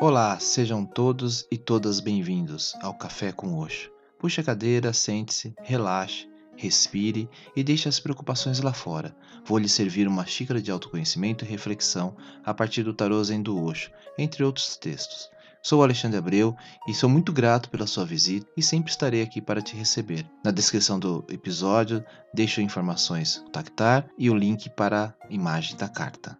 Olá, sejam todos e todas bem-vindos ao Café com Oxo. Puxe a cadeira, sente-se, relaxe, respire e deixe as preocupações lá fora. Vou lhe servir uma xícara de autoconhecimento e reflexão a partir do tarô Zen do Oxo, entre outros textos. Sou Alexandre Abreu e sou muito grato pela sua visita e sempre estarei aqui para te receber. Na descrição do episódio deixo informações do Tactar e o link para a imagem da carta.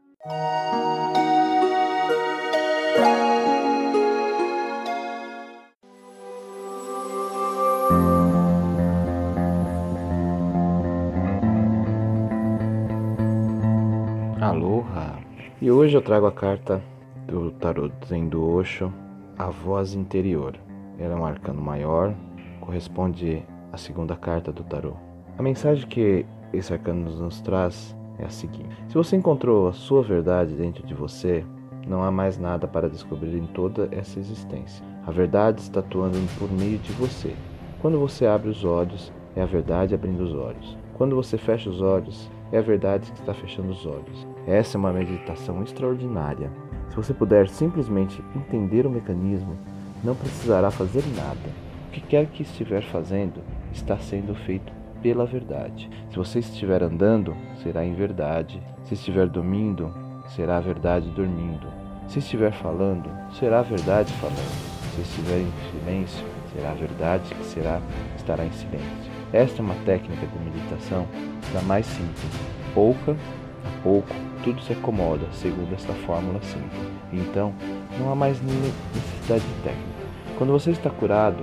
Aloha! E hoje eu trago a carta do tarot Zen do Osho, a voz interior. Ela é um arcano maior, corresponde à segunda carta do tarot. A mensagem que esse arcano nos traz é a seguinte: Se você encontrou a sua verdade dentro de você, não há mais nada para descobrir em toda essa existência. A verdade está atuando por meio de você. Quando você abre os olhos, é a verdade abrindo os olhos. Quando você fecha os olhos, é a verdade que está fechando os olhos. Essa é uma meditação extraordinária. Se você puder simplesmente entender o mecanismo, não precisará fazer nada. O que quer que estiver fazendo está sendo feito pela verdade. Se você estiver andando, será em verdade. Se estiver dormindo, será a verdade dormindo. Se estiver falando, será a verdade falando. Se estiver em silêncio, será a verdade que será estará em silêncio. Esta é uma técnica de meditação da mais simples. Pouca a pouco, tudo se acomoda segundo esta fórmula simples. Então, não há mais necessidade de técnica. Quando você está curado,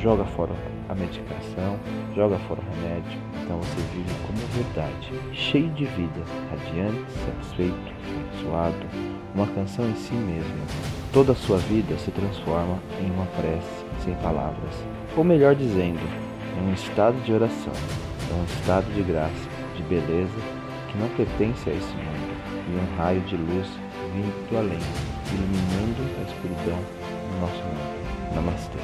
joga fora a medicação, joga fora o remédio, então você vive como verdade, cheio de vida, radiante, satisfeito, abençoado, uma canção em si mesmo. Toda a sua vida se transforma em uma prece sem palavras, ou melhor dizendo, em um estado de oração, em um estado de graça, de beleza que não pertence a esse mundo, e um raio de luz vindo do além, iluminando a escuridão do nosso mundo. Namastê.